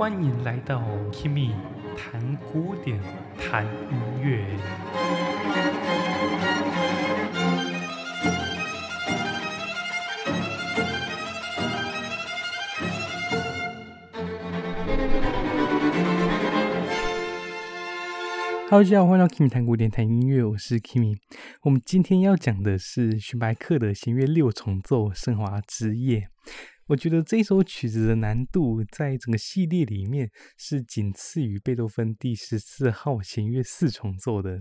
欢迎来到 Kimi 谈古典、谈音乐。Hello，大家好，欢迎到 Kimi 谈古典、谈音乐，我是 Kimi。我们今天要讲的是荀白克的弦乐六重奏《升华之夜》。我觉得这首曲子的难度在整个系列里面是仅次于贝多芬第十四号弦乐四重奏的，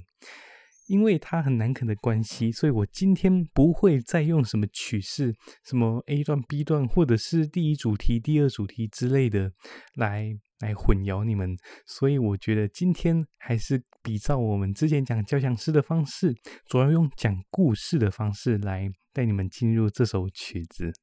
因为它很难啃的关系，所以我今天不会再用什么曲式，什么 A 段、B 段，或者是第一主题、第二主题之类的来来混淆你们。所以我觉得今天还是比照我们之前讲交响诗的方式，主要用讲故事的方式来带你们进入这首曲子。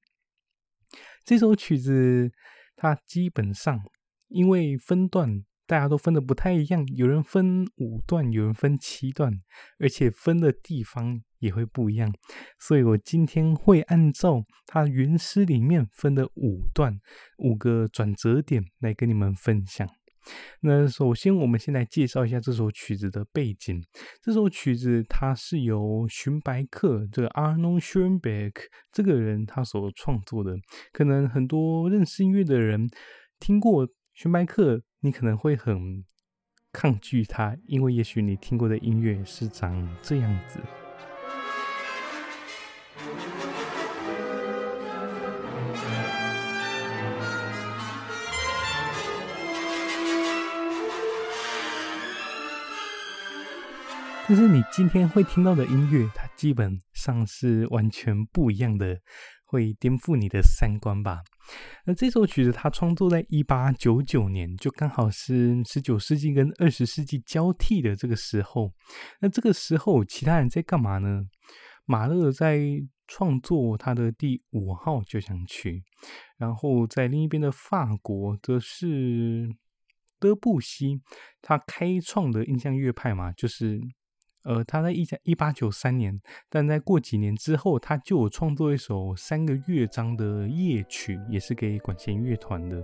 这首曲子，它基本上因为分段大家都分的不太一样，有人分五段，有人分七段，而且分的地方也会不一样，所以我今天会按照它原诗里面分的五段，五个转折点来跟你们分享。那首先，我们先来介绍一下这首曲子的背景。这首曲子它是由荀白克这个 Arnold Schoenberg 这个人他所创作的。可能很多认识音乐的人听过寻白克，你可能会很抗拒他，因为也许你听过的音乐是长这样子。但是你今天会听到的音乐，它基本上是完全不一样的，会颠覆你的三观吧。那这首曲子它创作在一八九九年，就刚好是十九世纪跟二十世纪交替的这个时候。那这个时候，其他人在干嘛呢？马勒在创作他的第五号交响曲，然后在另一边的法国则是德布西，他开创的印象乐派嘛，就是。呃，他在一一八九三年，但在过几年之后，他就创作一首三个乐章的夜曲，也是给管弦乐团的。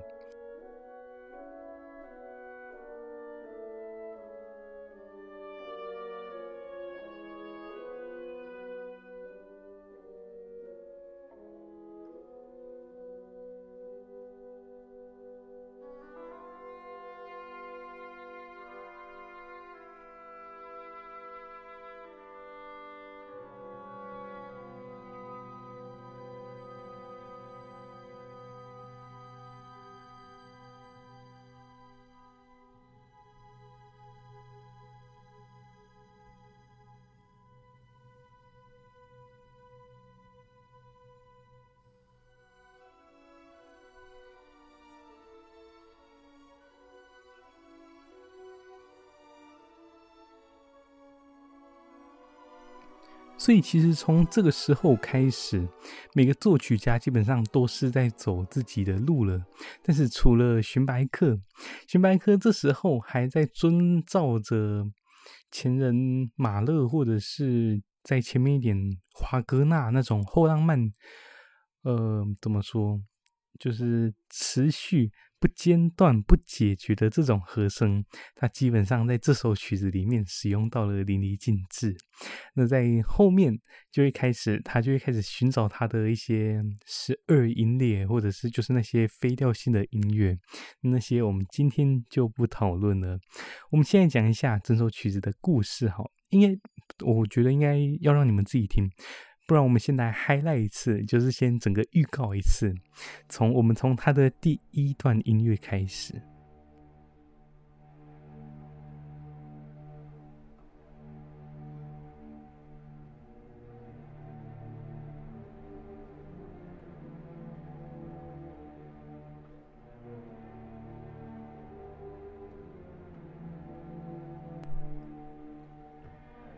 所以，其实从这个时候开始，每个作曲家基本上都是在走自己的路了。但是，除了荀白克，荀白克这时候还在遵照着前人马勒，或者是在前面一点华格纳那种后浪漫，呃，怎么说，就是持续。不间断、不解决的这种和声，它基本上在这首曲子里面使用到了淋漓尽致。那在后面就会开始，他就会开始寻找他的一些十二音列，或者是就是那些非调性的音乐。那些我们今天就不讨论了。我们现在讲一下整首曲子的故事，哈，应该我觉得应该要让你们自己听。不然，我们先来 highlight 一次，就是先整个预告一次，从我们从它的第一段音乐开始。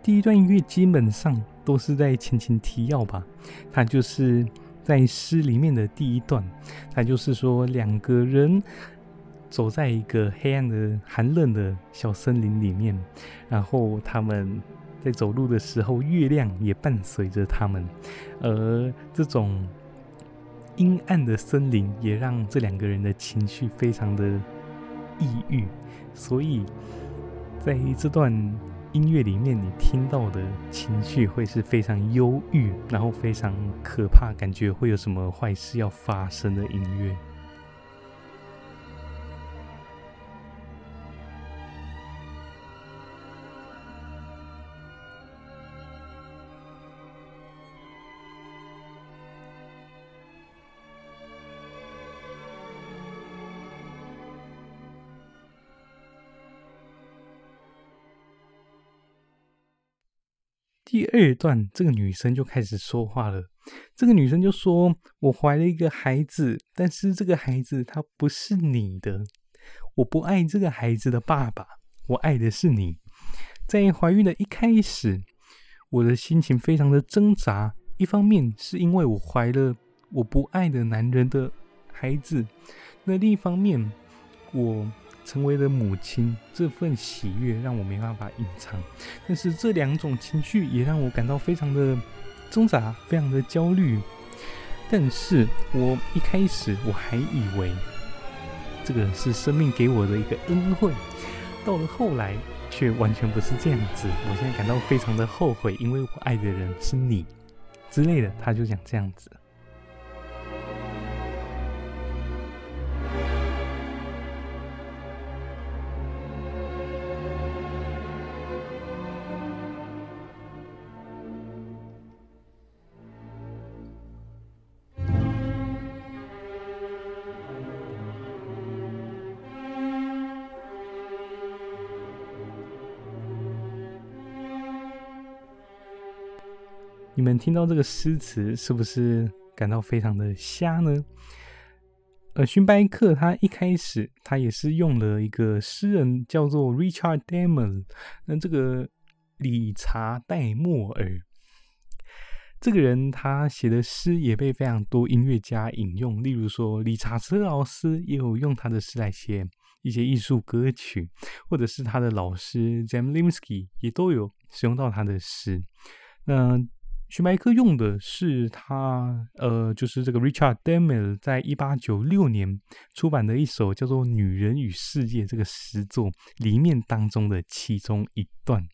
第一段音乐基本上都是在前情提要吧，他就是在诗里面的第一段，他就是说两个人走在一个黑暗的、寒冷的小森林里面，然后他们在走路的时候，月亮也伴随着他们，而这种阴暗的森林也让这两个人的情绪非常的抑郁，所以在这段音乐里面，你听到的情绪会是非常忧郁，然后非常可怕，感觉会有什么坏事要发生的音乐。第二段，这个女生就开始说话了。这个女生就说：“我怀了一个孩子，但是这个孩子他不是你的。我不爱这个孩子的爸爸，我爱的是你。在怀孕的一开始，我的心情非常的挣扎。一方面是因为我怀了我不爱的男人的孩子，那另一方面我。”成为了母亲，这份喜悦让我没办法隐藏，但是这两种情绪也让我感到非常的挣扎，非常的焦虑。但是我一开始我还以为这个是生命给我的一个恩惠，到了后来却完全不是这样子。我现在感到非常的后悔，因为我爱的人是你之类的，他就讲这样子。你们听到这个诗词，是不是感到非常的瞎呢？呃，荀白克他一开始他也是用了一个诗人叫做 Richard Damel，那这个理查戴莫尔这个人他写的诗也被非常多音乐家引用，例如说理查斯老师也有用他的诗来写一些艺术歌曲，或者是他的老师 Zemlinsky 也都有使用到他的诗。那徐白克用的是他，呃，就是这个 Richard Damel 在一八九六年出版的一首叫做《女人与世界》这个诗作里面当中的其中一段。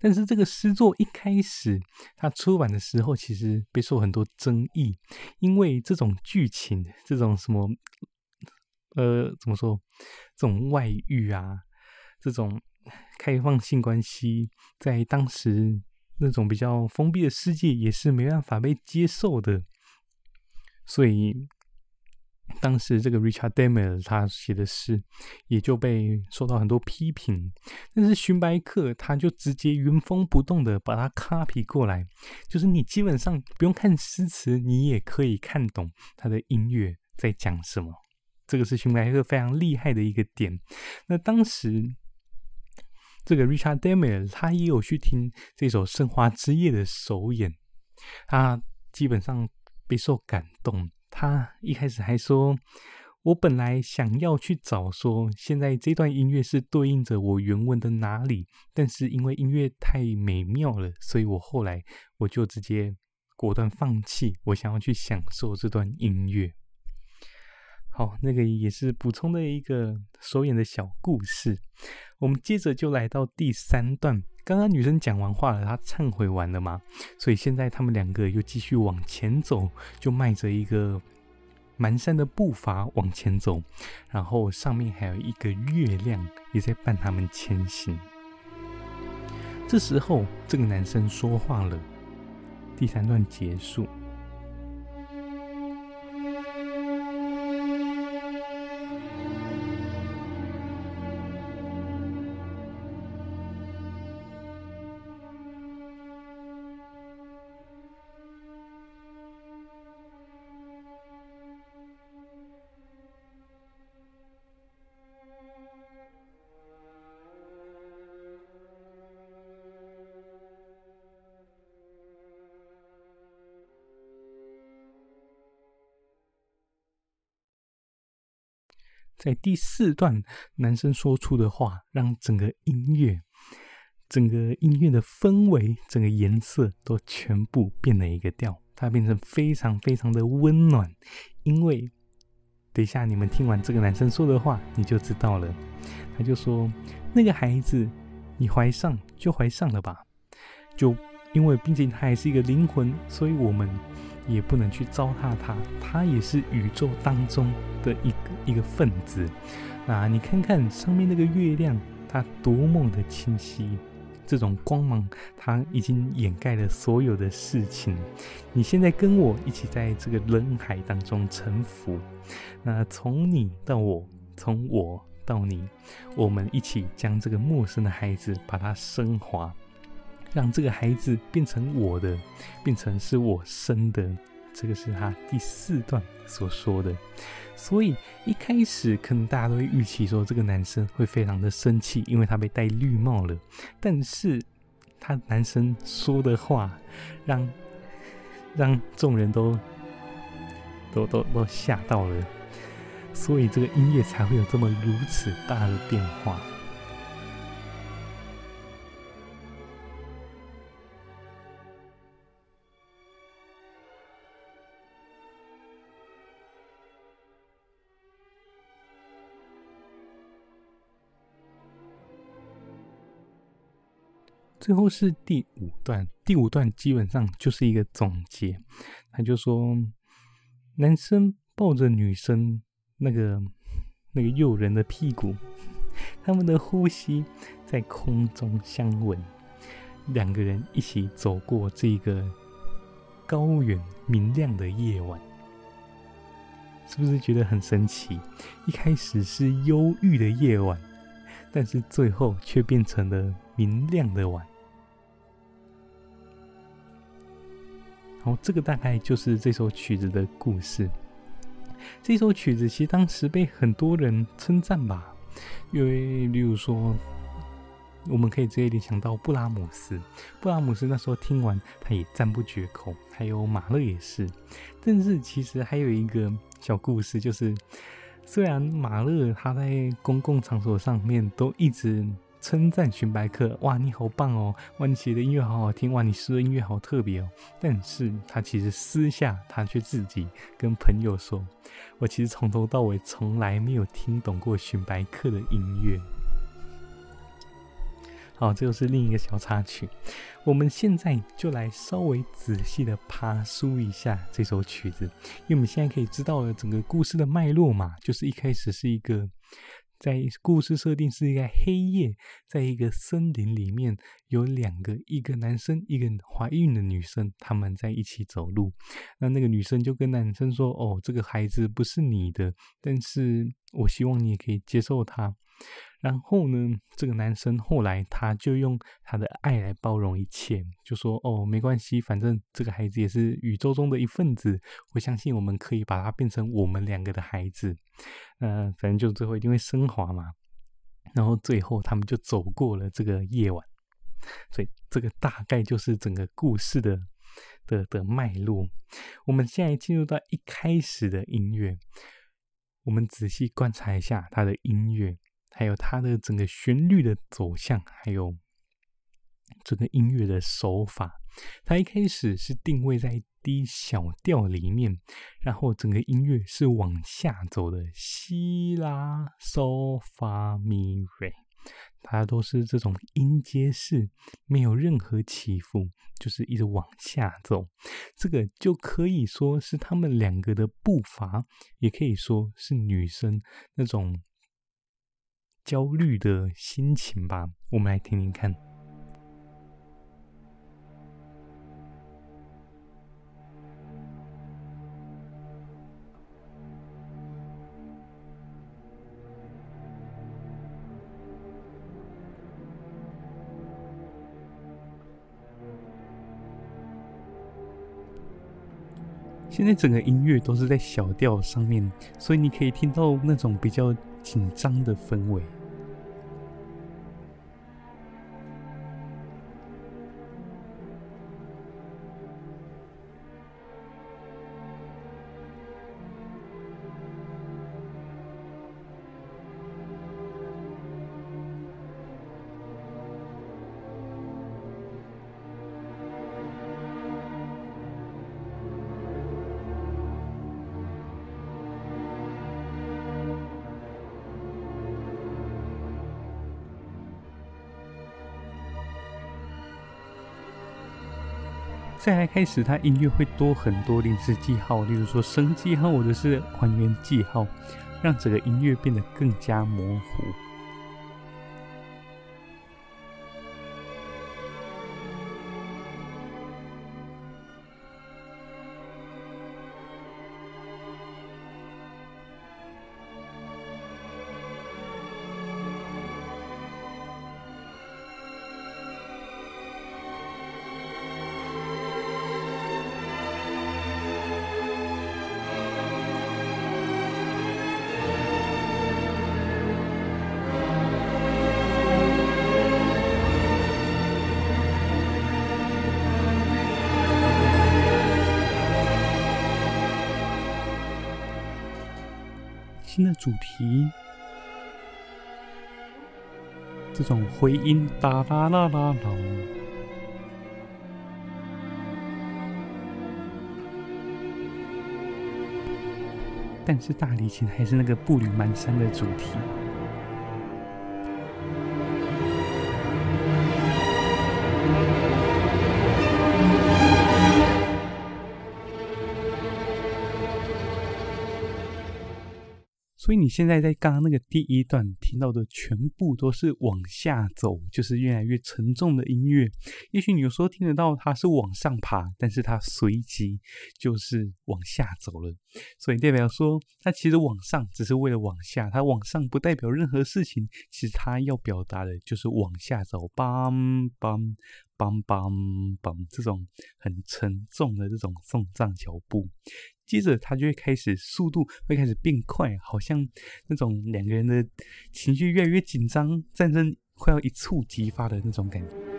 但是这个诗作一开始他出版的时候，其实备受很多争议，因为这种剧情，这种什么，呃，怎么说，这种外遇啊，这种开放性关系，在当时。那种比较封闭的世界也是没办法被接受的，所以当时这个 Richard Damel 他写的诗也就被受到很多批评。但是荀白克他就直接原封不动的把它 copy 过来，就是你基本上不用看诗词，你也可以看懂他的音乐在讲什么。这个是荀白克非常厉害的一个点。那当时。这个 Richard Damer 他也有去听这首《盛花之夜》的首演，他基本上备受感动。他一开始还说：“我本来想要去找说，现在这段音乐是对应着我原文的哪里，但是因为音乐太美妙了，所以我后来我就直接果断放弃，我想要去享受这段音乐。”好，那个也是补充的一个首演的小故事。我们接着就来到第三段。刚刚女生讲完话了，她忏悔完了嘛？所以现在他们两个又继续往前走，就迈着一个蹒跚的步伐往前走，然后上面还有一个月亮也在伴他们前行。这时候，这个男生说话了。第三段结束。在第四段，男生说出的话，让整个音乐、整个音乐的氛围、整个颜色都全部变了一个调，它变成非常非常的温暖。因为等一下你们听完这个男生说的话，你就知道了。他就说：“那个孩子，你怀上就怀上了吧，就因为毕竟他还是一个灵魂，所以我们也不能去糟蹋它，它也是宇宙当中的一个一个分子。那你看看上面那个月亮，它多么的清晰。”这种光芒，它已经掩盖了所有的事情。你现在跟我一起在这个人海当中沉浮，那从你到我，从我到你，我们一起将这个陌生的孩子把它升华，让这个孩子变成我的，变成是我生的。这个是他第四段所说的，所以一开始可能大家都会预期说这个男生会非常的生气，因为他被戴绿帽了。但是他男生说的话让 让众人都都都都吓到了，所以这个音乐才会有这么如此大的变化。最后是第五段，第五段基本上就是一个总结。他就说，男生抱着女生那个那个诱人的屁股，他们的呼吸在空中相吻，两个人一起走过这个高原明亮的夜晚，是不是觉得很神奇？一开始是忧郁的夜晚，但是最后却变成了明亮的晚。然后这个大概就是这首曲子的故事。这首曲子其实当时被很多人称赞吧，因为例如说，我们可以直接联想到布拉姆斯。布拉姆斯那时候听完，他也赞不绝口。还有马勒也是。但是其实还有一个小故事，就是虽然马勒他在公共场所上面都一直。称赞寻白客，哇，你好棒哦！哇，你写的音乐好好听，哇，你说的音乐好特别哦。但是他其实私下，他却自己跟朋友说，我其实从头到尾从来没有听懂过寻白客的音乐。好，这就是另一个小插曲。我们现在就来稍微仔细的爬梳一下这首曲子，因为我们现在可以知道了整个故事的脉络嘛，就是一开始是一个。在故事设定是一个黑夜，在一个森林里面，有两个，一个男生，一个怀孕的女生，他们在一起走路。那那个女生就跟男生说：“哦，这个孩子不是你的，但是我希望你也可以接受他。”然后呢，这个男生后来他就用他的爱来包容一切，就说：“哦，没关系，反正这个孩子也是宇宙中的一份子，我相信我们可以把他变成我们两个的孩子。”呃，反正就最后一定会升华嘛。然后最后他们就走过了这个夜晚，所以这个大概就是整个故事的的的脉络。我们现在进入到一开始的音乐，我们仔细观察一下他的音乐。还有它的整个旋律的走向，还有整个音乐的手法。它一开始是定位在 D 小调里面，然后整个音乐是往下走的，西拉嗦发咪瑞，它都是这种音阶式，没有任何起伏，就是一直往下走。这个就可以说是他们两个的步伐，也可以说是女生那种。焦虑的心情吧，我们来听听看。现在整个音乐都是在小调上面，所以你可以听到那种比较紧张的氛围。再来开始，它音乐会多很多临时记号，例如说升记号或者是还原记号，让整个音乐变得更加模糊。新的主题，这种回音哒啦啦啦啦，但是大提琴还是那个步履蹒跚的主题。所以你现在在刚刚那个第一段听到的全部都是往下走，就是越来越沉重的音乐。也许你有时候听得到它是往上爬，但是它随即就是往下走了。所以代表说，它其实往上只是为了往下，它往上不代表任何事情。其实它要表达的就是往下走，bang bang bang bang bang 这种很沉重的这种送葬脚步。接着，他就会开始速度会开始变快，好像那种两个人的情绪越来越紧张，战争快要一触即发的那种感觉。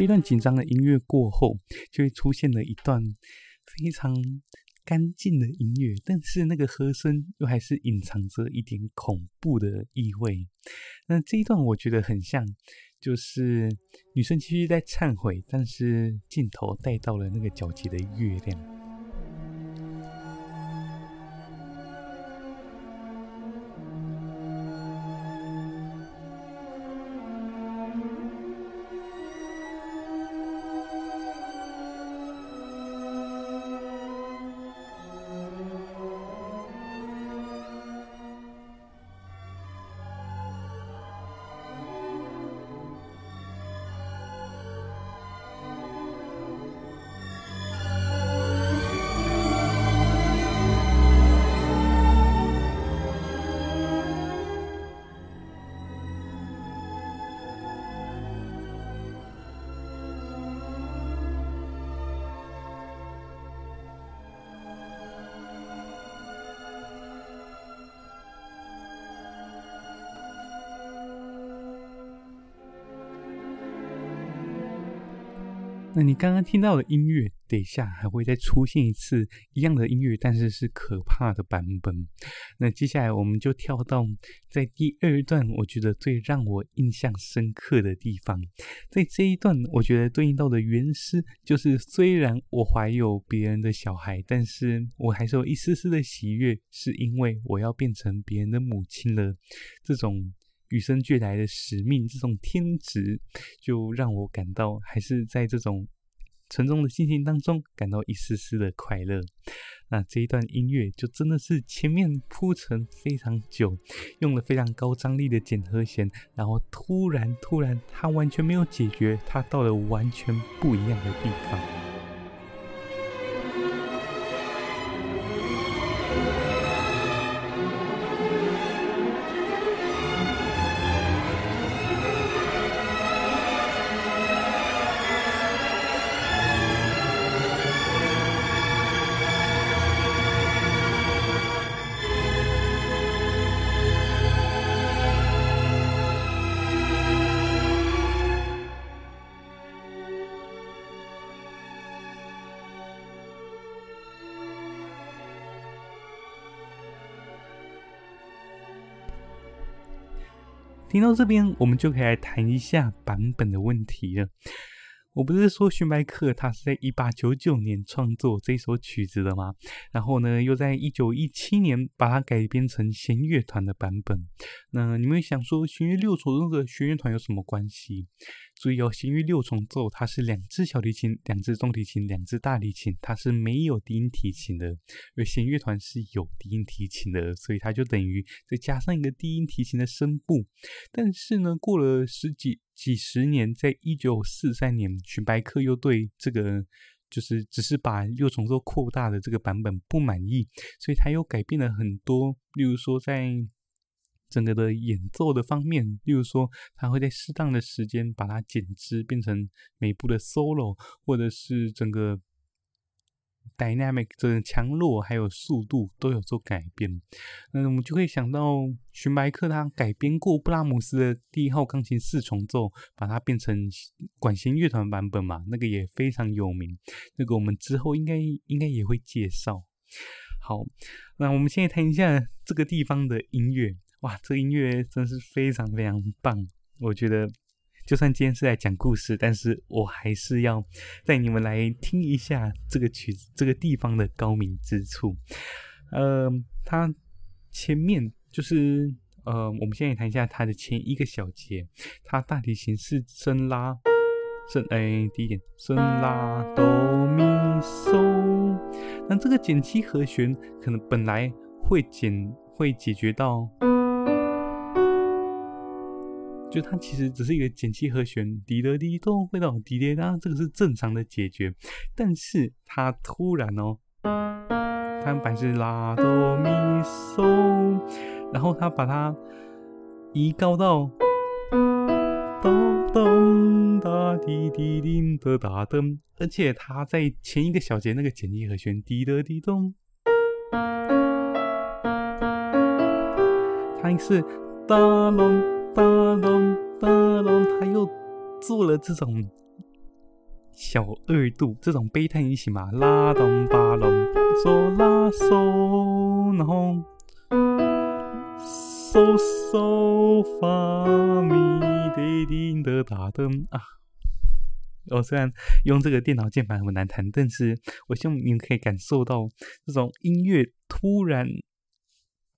这一段紧张的音乐过后，就会出现了一段非常干净的音乐，但是那个和声又还是隐藏着一点恐怖的意味。那这一段我觉得很像，就是女生继续在忏悔，但是镜头带到了那个皎洁的月亮。那你刚刚听到的音乐，等一下还会再出现一次一样的音乐，但是是可怕的版本。那接下来我们就跳到在第二段，我觉得最让我印象深刻的地方。在这一段，我觉得对应到的原诗就是：虽然我怀有别人的小孩，但是我还是有一丝丝的喜悦，是因为我要变成别人的母亲了。这种。与生俱来的使命，这种天职，就让我感到还是在这种沉重的心情当中，感到一丝丝的快乐。那这一段音乐就真的是前面铺陈非常久，用了非常高张力的减和弦，然后突然突然，它完全没有解决，它到了完全不一样的地方。到这边，我们就可以来谈一下版本的问题了。我不是说荀白克他是在一八九九年创作这首曲子的吗？然后呢，又在一九一七年把它改编成弦乐团的版本。那你们想说弦乐六重奏和弦乐团有什么关系？注意哦，弦乐六重奏它是两只小提琴、两只中提琴、两只大提琴，它是没有低音提琴的。而弦乐团是有低音提琴的，所以它就等于再加上一个低音提琴的声部。但是呢，过了十几几十年，在一九四三年，荀白克又对这个就是只是把六重奏扩大的这个版本不满意，所以他又改变了很多。例如说，在整个的演奏的方面，例如说，他会在适当的时间把它剪枝，变成每部的 solo，或者是整个。Dynamic 这个强弱还有速度都有做改变，那我们就可以想到荀白克他改编过布拉姆斯的第一号钢琴四重奏，把它变成管弦乐团版本嘛，那个也非常有名。那个我们之后应该应该也会介绍。好，那我们现在谈一下这个地方的音乐。哇，这个音乐真是非常非常棒，我觉得。就算今天是在讲故事，但是我还是要带你们来听一下这个曲子这个地方的高明之处。呃，它前面就是呃，我们现在谈一下它的前一个小节，它大提琴是升拉升，哎，第一点升拉哆咪嗦，那这个减七和弦可能本来会减会解决到。就它其实只是一个减七和弦，滴的滴咚，会到滴滴答，这个是正常的解决。但是它突然哦，它本是拉哆咪嗦，然后它把它移高到咚咚哒滴滴叮的哒噔，而且它在前一个小节那个减七和弦滴的滴咚，它是哒隆。哒隆哒隆，他又做了这种小二度，这种悲叹音型嘛，拉咚巴隆嗦拉嗦，然后嗦嗦发咪滴滴的大灯啊！我虽然用这个电脑键盘很难弹，但是我希望你们可以感受到这种音乐突然。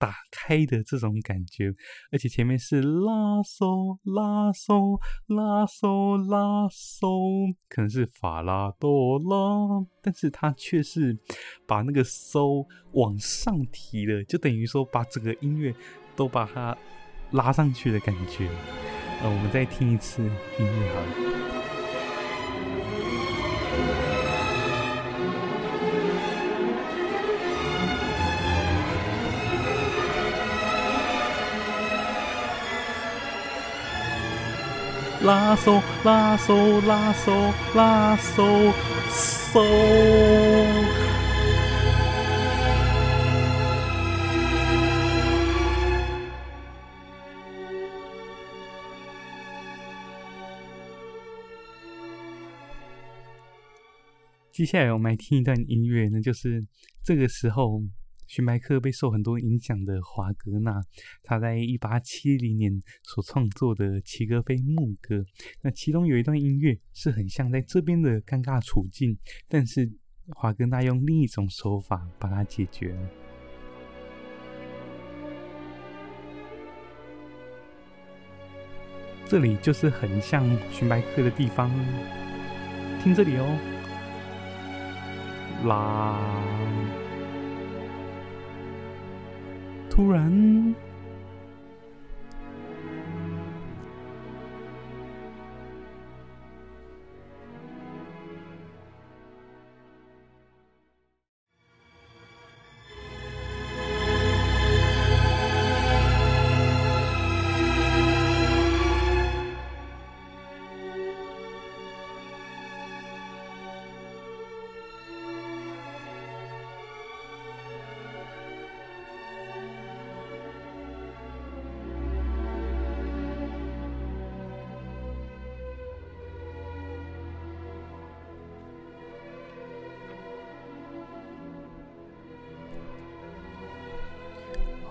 打开的这种感觉，而且前面是拉嗦拉嗦拉嗦拉嗦，可能是法拉多拉，但是它却是把那个嗦往上提了，就等于说把整个音乐都把它拉上去的感觉。呃，我们再听一次音乐好了。拉嗦拉嗦拉嗦拉嗦嗦。接下来我们来听一段音乐，那就是这个时候。荀白克被受很多影响的华格纳，他在一八七零年所创作的《齐格菲牧歌》，那其中有一段音乐是很像在这边的尴尬处境，但是华格纳用另一种手法把它解决了。这里就是很像荀白克的地方，听这里哦，啦。突然。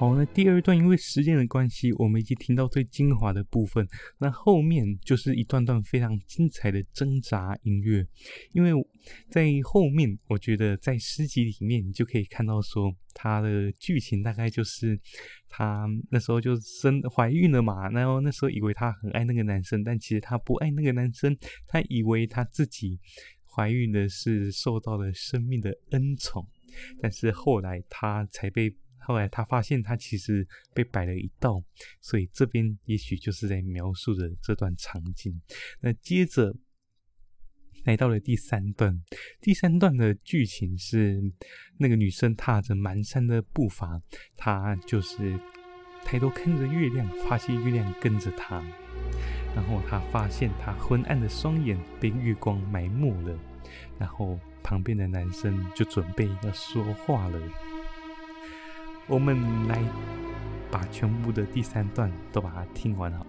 好，那第二段因为时间的关系，我们已经听到最精华的部分。那后面就是一段段非常精彩的挣扎音乐。因为在后面，我觉得在诗集里面，你就可以看到说，他的剧情大概就是，他那时候就生怀孕了嘛，然后那时候以为他很爱那个男生，但其实他不爱那个男生，他以为他自己怀孕的是受到了生命的恩宠，但是后来他才被。后来他发现他其实被摆了一道，所以这边也许就是在描述着这段场景。那接着来到了第三段，第三段的剧情是那个女生踏着蹒跚的步伐，她就是抬头看着月亮，发现月亮跟着她，然后她发现她昏暗的双眼被月光埋没了，然后旁边的男生就准备要说话了。我们来把全部的第三段都把它听完好。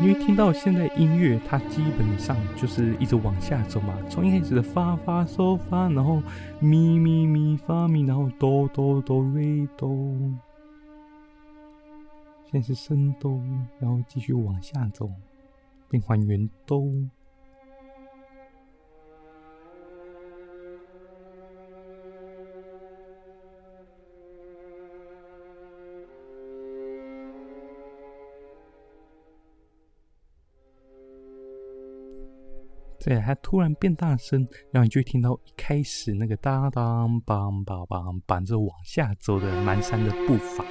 因为听到现在音乐，它基本上就是一直往下走嘛，从一开始的发发嗦发，然后咪咪咪发咪，然后哆哆哆瑞哆，现在是升哆，然后继续往下走，变还原哆。对，它突然变大声，然后你就听到一开始那个当当梆梆梆，伴着往下走的蹒跚的步伐。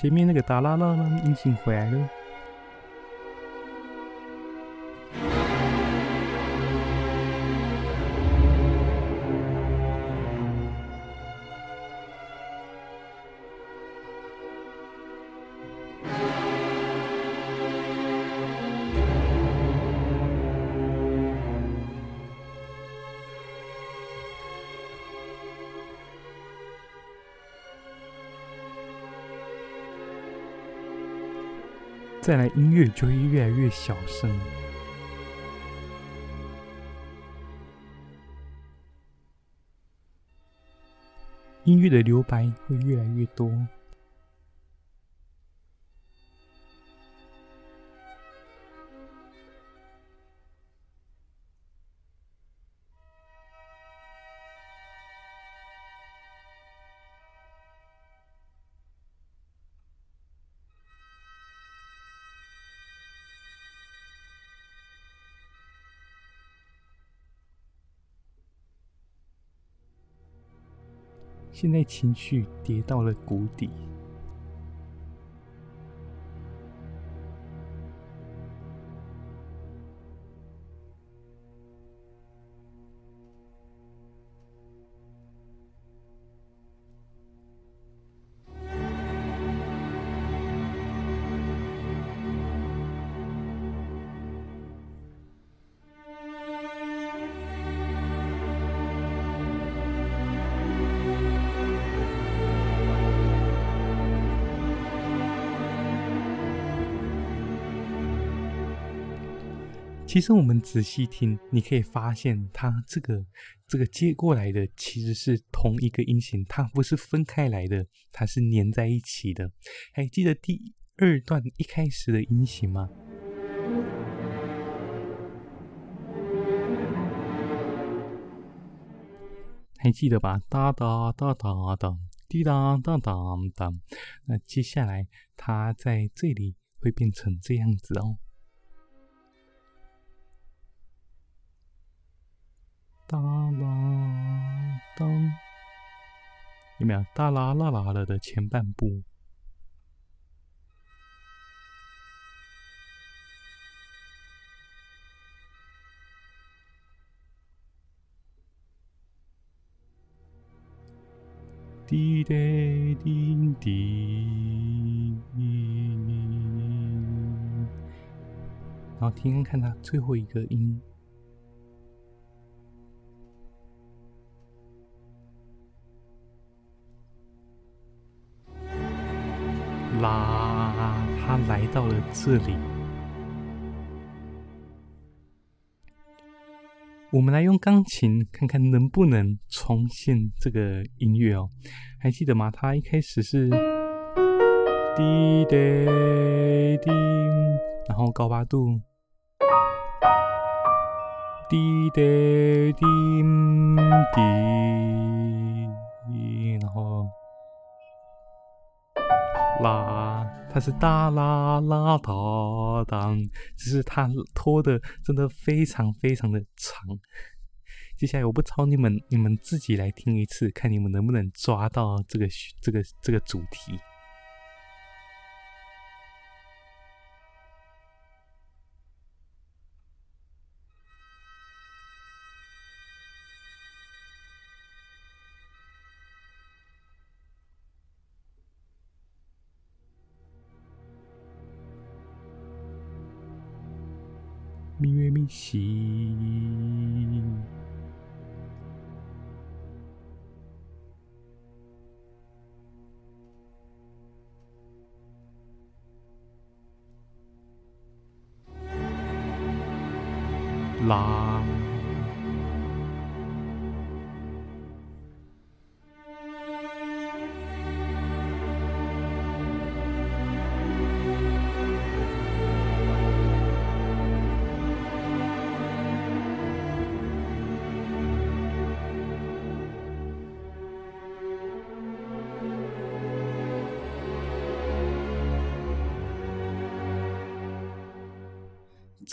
前面那个达拉拉呢？已经回来了。再来，音乐就会越来越小声，音乐的留白会越来越多。现在情绪跌到了谷底。其实我们仔细听，你可以发现，它这个这个接过来的其实是同一个音型，它不是分开来的，它是连在一起的。还记得第二段一开始的音型吗？还记得吧？哒哒哒哒哒，滴答哒哒哒。那接下来，它在这里会变成这样子哦。哒啦当，有没有？哒啦啦啦了的前半部。滴答滴滴，然后听听看它最后一个音，啦，他来到了这里。我们来用钢琴看看能不能重现这个音乐哦，还记得吗？它一开始是滴答滴，然后高八度滴答滴滴，然后啦。它是哒啦啦哒当，只是它拖的真的非常非常的长。接下来我不抄你们，你们自己来听一次，看你们能不能抓到这个这个这个主题。咪咪咪西，啦。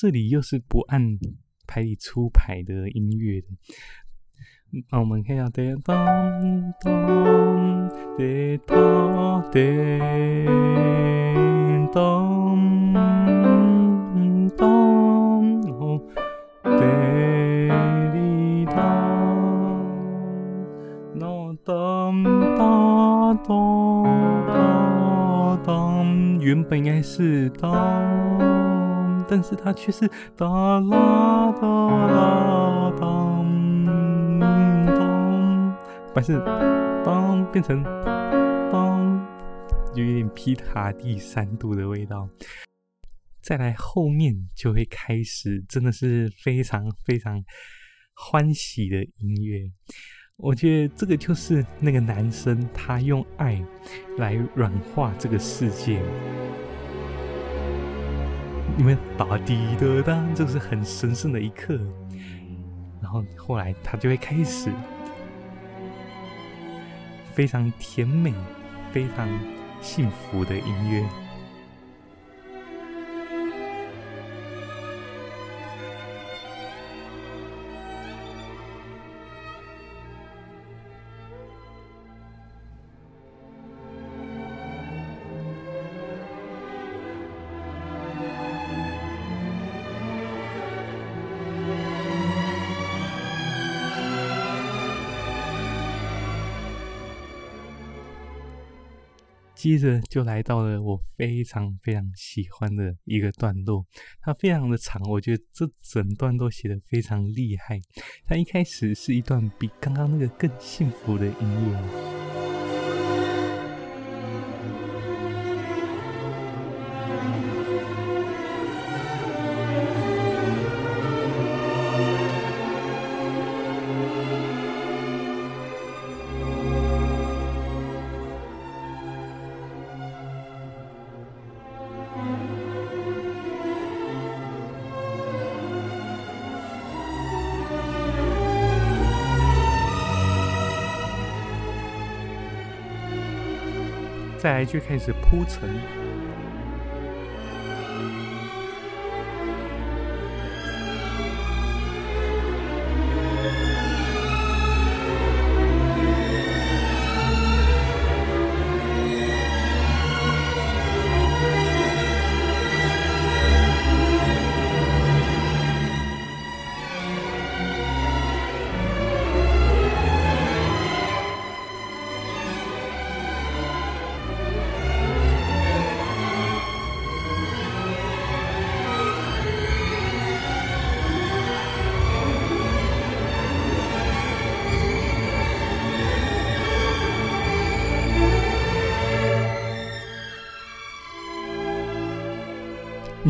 这里又是不按牌理出牌的音乐的，那我们看一下，噔噔噔，噔噔噔噔噔，然后噔哩哒，然后噔哒哒哒哒，原本应该是哒。但是它却是哒啦哒啦当当，但是当变成当，就有点劈塔第三度的味道。再来后面就会开始，真的是非常非常欢喜的音乐。我觉得这个就是那个男生他用爱来软化这个世界。你们打滴的当，这是很神圣的一刻。然后后来他就会开始非常甜美、非常幸福的音乐。接着就来到了我非常非常喜欢的一个段落，它非常的长，我觉得这整段都写得非常厉害。它一开始是一段比刚刚那个更幸福的音乐。再来就开始铺陈，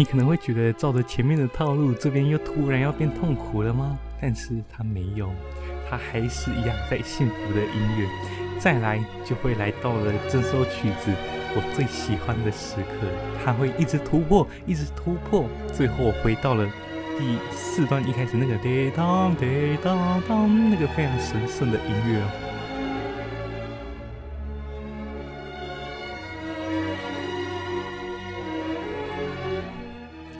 可能会觉得照着前面的套路，这边又突然要变痛苦了吗？但是它没有，它还是一样在幸福的音乐。再来就会来到了这首曲子我最喜欢的时刻，它会一直突破，一直突破，最后回到了第四段一开始那个滴当滴当当那个非常神圣的音乐哦。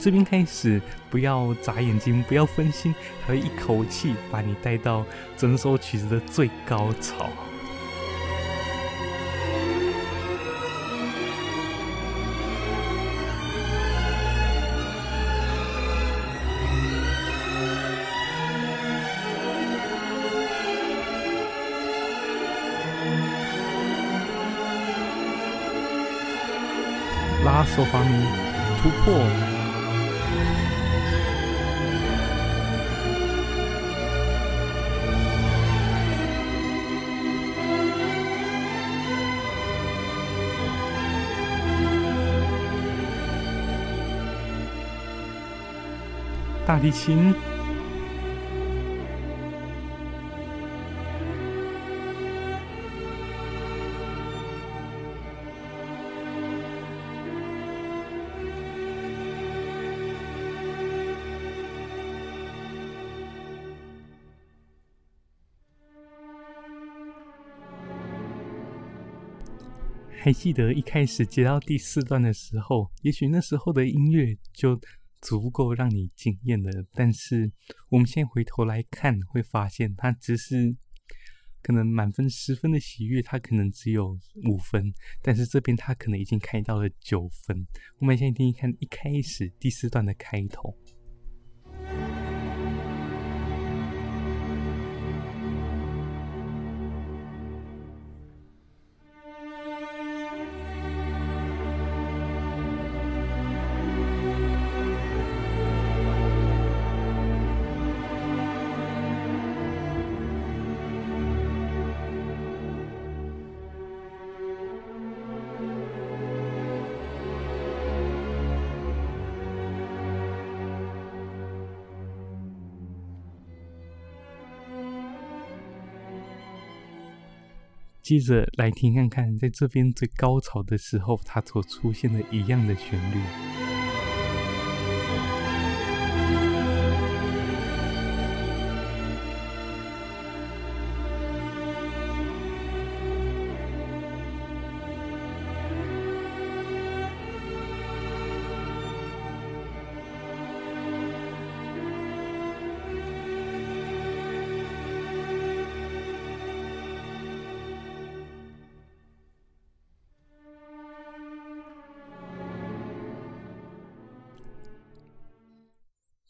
这边开始，不要眨眼睛，不要分心，它会一口气把你带到整首曲子的最高潮。提琴，还记得一开始接到第四段的时候，也许那时候的音乐就。足够让你惊艳的，但是我们现在回头来看，会发现它只是可能满分十分的喜悦，它可能只有五分，但是这边它可能已经开到了九分。我们先听一看一开始第四段的开头。接着来听看看，在这边最高潮的时候，它所出现的一样的旋律。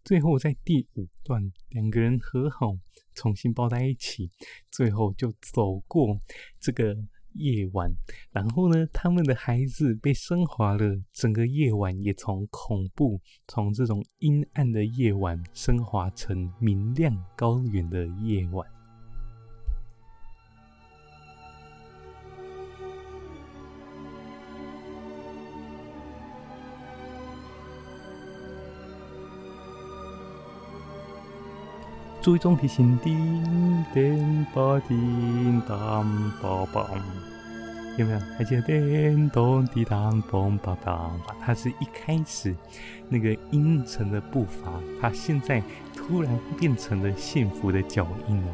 最后在第五段，两个人和好，重新抱在一起，最后就走过这个夜晚。然后呢，他们的孩子被升华了，整个夜晚也从恐怖，从这种阴暗的夜晚升华成明亮高远的夜晚。注意中提醒，叮叮吧叮当吧梆，有没有？还记得叮咚滴当梆吧梆？它是一开始那个阴沉的步伐，它现在突然变成了幸福的脚印了。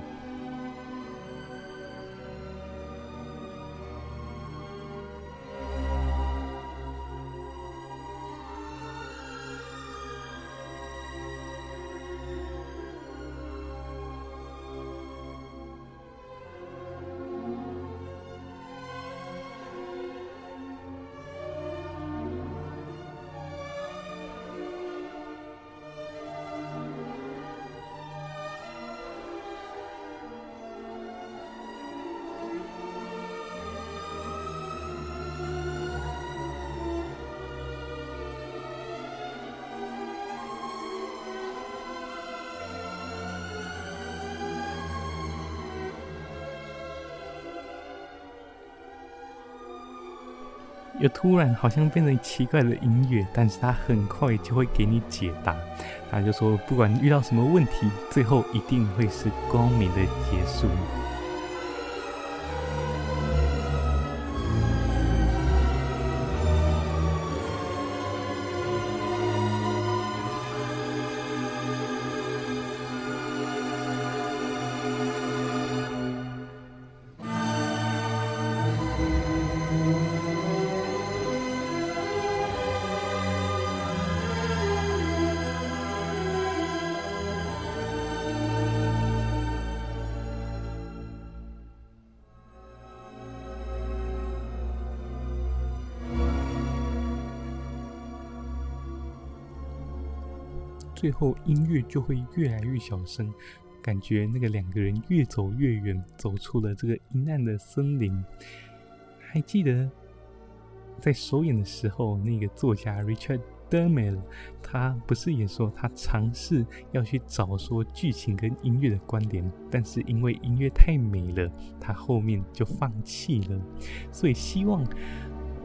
又突然好像变成奇怪的音乐，但是他很快就会给你解答。他就说，不管遇到什么问题，最后一定会是光明的结束。最后音乐就会越来越小声，感觉那个两个人越走越远，走出了这个阴暗的森林。还记得在首演的时候，那个作家 Richard Demel，他不是也说他尝试要去找说剧情跟音乐的关联，但是因为音乐太美了，他后面就放弃了。所以希望，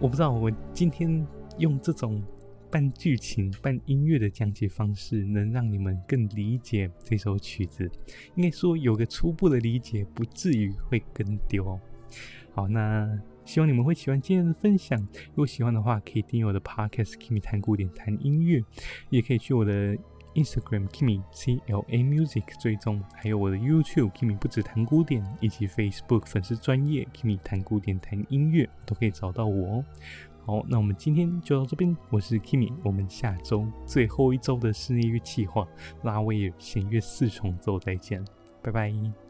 我不知道我今天用这种。半剧情半音乐的讲解方式，能让你们更理解这首曲子。应该说有个初步的理解，不至于会跟丢。好，那希望你们会喜欢今天的分享。如果喜欢的话，可以订阅我的 Podcast Kimi 谈古典谈音乐，也可以去我的 Instagram Kimi C L A Music 追踪，还有我的 YouTube Kimi 不止谈古典，以及 Facebook 粉丝专业 Kimi 谈古典谈音乐，都可以找到我哦。好，那我们今天就到这边。我是 Kimi，我们下周最后一周的室内乐计划拉威尔弦乐四重奏再见，拜拜。